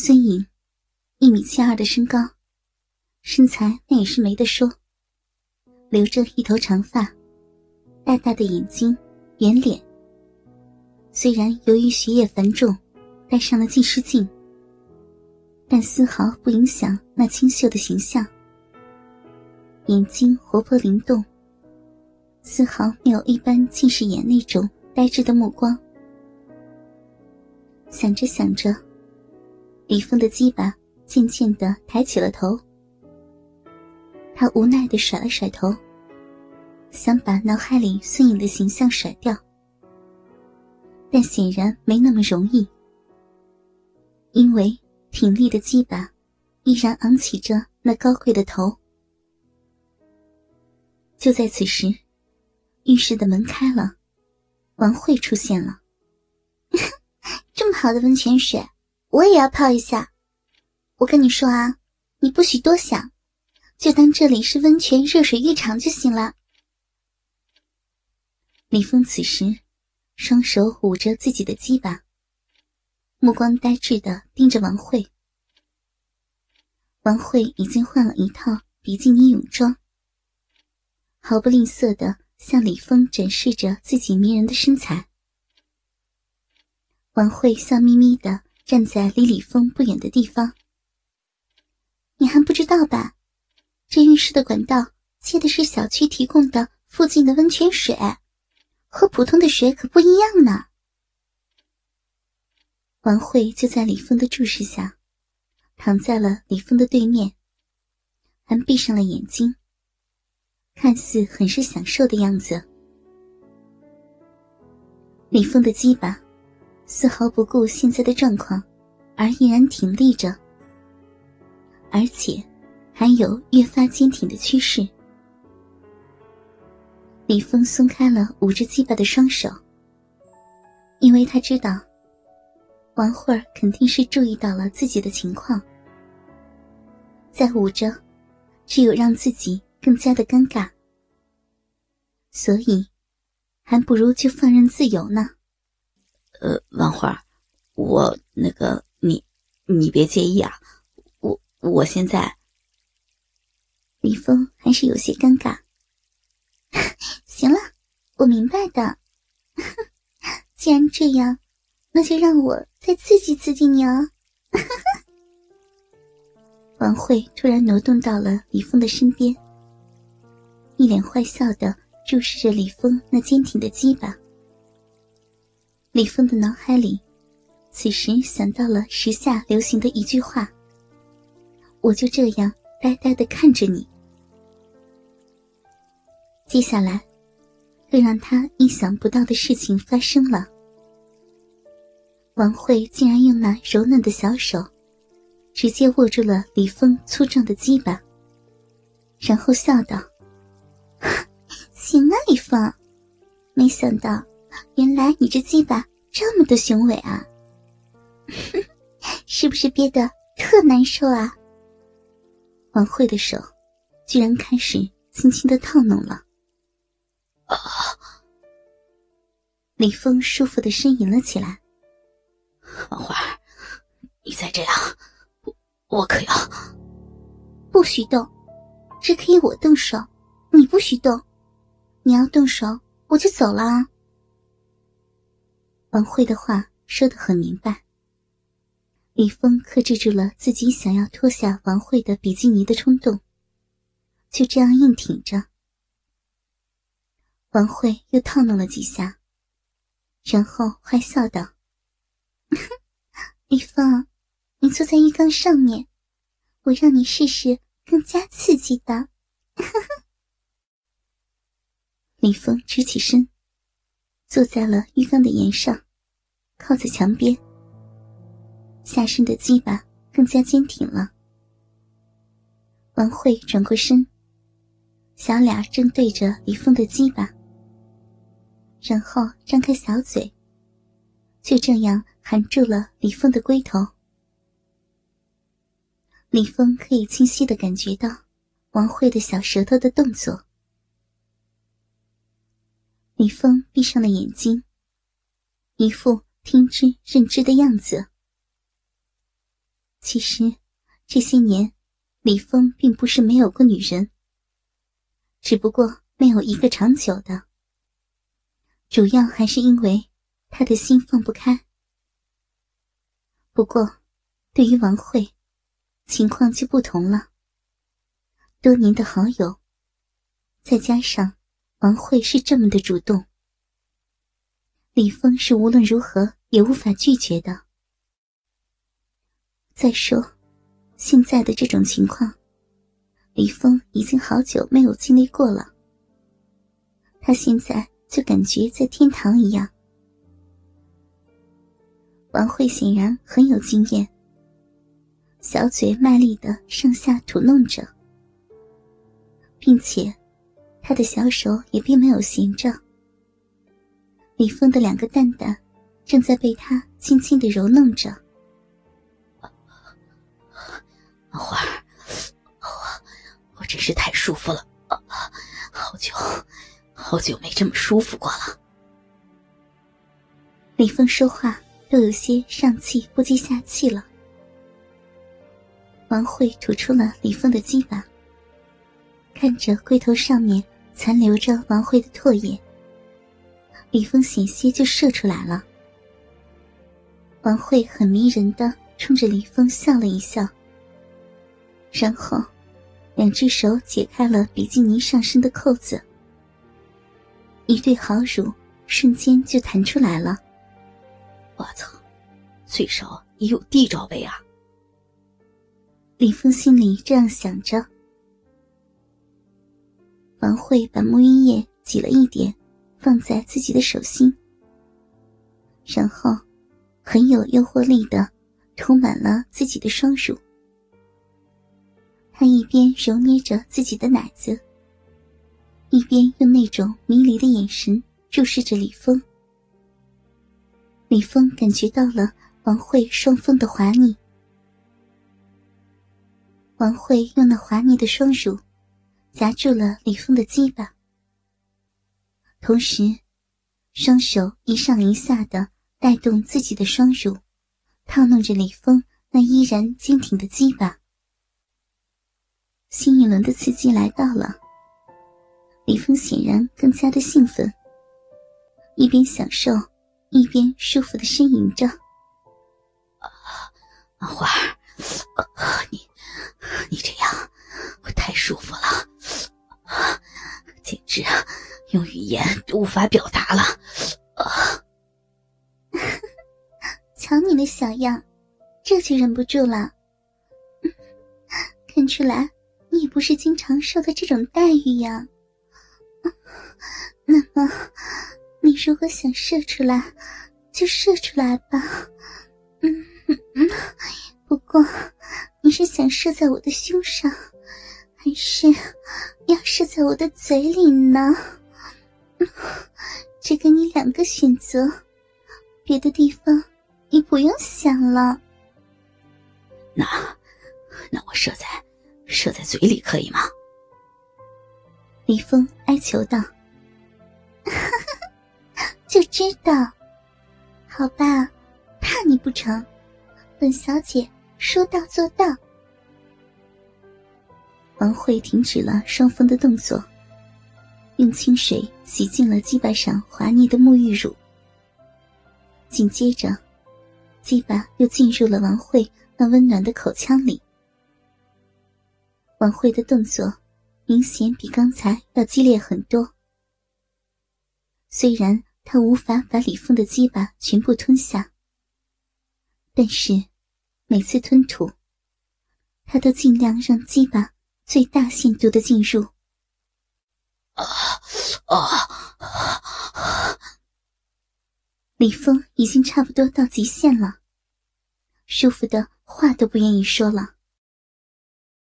孙颖，一米七二的身高，身材那也是没得说。留着一头长发，大大的眼睛，圆脸。虽然由于学业繁重，戴上了近视镜，但丝毫不影响那清秀的形象。眼睛活泼灵动，丝毫没有一般近视眼那种呆滞的目光。想着想着，李峰的鸡巴渐渐的抬起了头。他无奈的甩了甩头，想把脑海里孙颖的形象甩掉，但显然没那么容易，因为挺立的鸡巴依然昂起着那高贵的头。就在此时，浴室的门开了，王慧出现了。这么好的温泉水，我也要泡一下。我跟你说啊，你不许多想。就当这里是温泉热水浴场就行了。李峰此时双手捂着自己的鸡巴，目光呆滞的盯着王慧。王慧已经换了一套比基尼泳装，毫不吝啬的向李峰展示着自己迷人的身材。王慧笑眯眯的站在离李峰不远的地方。你还不知道吧？这浴室的管道接的是小区提供的附近的温泉水，和普通的水可不一样呢。王慧就在李峰的注视下，躺在了李峰的对面，还闭上了眼睛，看似很是享受的样子。李峰的鸡巴丝毫不顾现在的状况，而依然挺立着，而且。还有越发坚挺的趋势。李峰松开了捂着鸡巴的双手，因为他知道王慧儿肯定是注意到了自己的情况，再捂着，只有让自己更加的尴尬，所以还不如就放任自由呢。呃，王慧，我那个你，你别介意啊，我我现在。李峰还是有些尴尬。行了，我明白的。既然这样，那就让我再刺激刺激你哦。王慧突然挪动到了李峰的身边，一脸坏笑的注视着李峰那坚挺的鸡巴。李峰的脑海里，此时想到了时下流行的一句话：“我就这样。”呆呆的看着你。接下来，更让他意想不到的事情发生了。王慧竟然用那柔嫩的小手，直接握住了李峰粗壮的鸡巴，然后笑道：“行啊，李峰，没想到原来你这鸡巴这么的雄伟啊，是不是憋得特难受啊？”王慧的手，居然开始轻轻的套弄了。啊！李峰舒服的呻吟了起来。王慧，你再这样，我我可要……不许动，只可以我动手，你不许动。你要动手，我就走了啊。王慧的话说的很明白。李峰克制住了自己想要脱下王慧的比基尼的冲动，就这样硬挺着。王慧又套弄了几下，然后坏笑道：“ 李峰，你坐在浴缸上面，我让你试试更加刺激的。”李峰直起身，坐在了浴缸的沿上，靠在墙边。下身的鸡巴更加坚挺了。王慧转过身，小脸正对着李峰的鸡巴，然后张开小嘴，就这样含住了李峰的龟头。李峰可以清晰的感觉到王慧的小舌头的动作。李峰闭上了眼睛，一副听之任之的样子。其实这些年，李峰并不是没有过女人，只不过没有一个长久的。主要还是因为他的心放不开。不过，对于王慧，情况就不同了。多年的好友，再加上王慧是这么的主动，李峰是无论如何也无法拒绝的。再说，现在的这种情况，李峰已经好久没有经历过了。他现在就感觉在天堂一样。王慧显然很有经验，小嘴卖力的上下吐弄着，并且他的小手也并没有闲着。李峰的两个蛋蛋正在被他轻轻的揉弄着。花儿，我我真是太舒服了，好久好久没这么舒服过了。李峰说话都有些上气不接下气了。王慧吐出了李峰的鸡巴，看着龟头上面残留着王慧的唾液，李峰险些就射出来了。王慧很迷人的冲着李峰笑了一笑。然后，两只手解开了比基尼上身的扣子，一对好乳瞬间就弹出来了。我操，最少也有 D 罩杯啊！李峰心里这样想着。王慧把沐浴液挤了一点，放在自己的手心，然后很有诱惑力的涂满了自己的双乳。他一边揉捏着自己的奶子，一边用那种迷离的眼神注视着李峰。李峰感觉到了王慧双峰的滑腻，王慧用那滑腻的双乳夹住了李峰的鸡巴，同时双手一上一下的带动自己的双乳，套弄着李峰那依然坚挺的鸡巴。新一轮的刺激来到了，李峰显然更加的兴奋，一边享受，一边舒服的呻吟着：“啊，花，用语言都无法表达了。”啊，瞧你的小样，这就忍不住了，看出来。你也不是经常受的这种待遇呀？那么，你如果想射出来，就射出来吧。嗯嗯，不过你是想射在我的胸上，还是要射在我的嘴里呢？只给你两个选择，别的地方你不用想了。那，那我射在。射在嘴里可以吗？李峰哀求道：“ 就知道，好吧，怕你不成？本小姐说到做到。”王慧停止了双方的动作，用清水洗净了鸡巴上滑腻的沐浴乳，紧接着，鸡巴又进入了王慧那温暖的口腔里。王慧的动作明显比刚才要激烈很多。虽然她无法把李峰的鸡巴全部吞下，但是每次吞吐，他都尽量让鸡巴最大限度的进入。啊啊！李峰已经差不多到极限了，舒服的话都不愿意说了。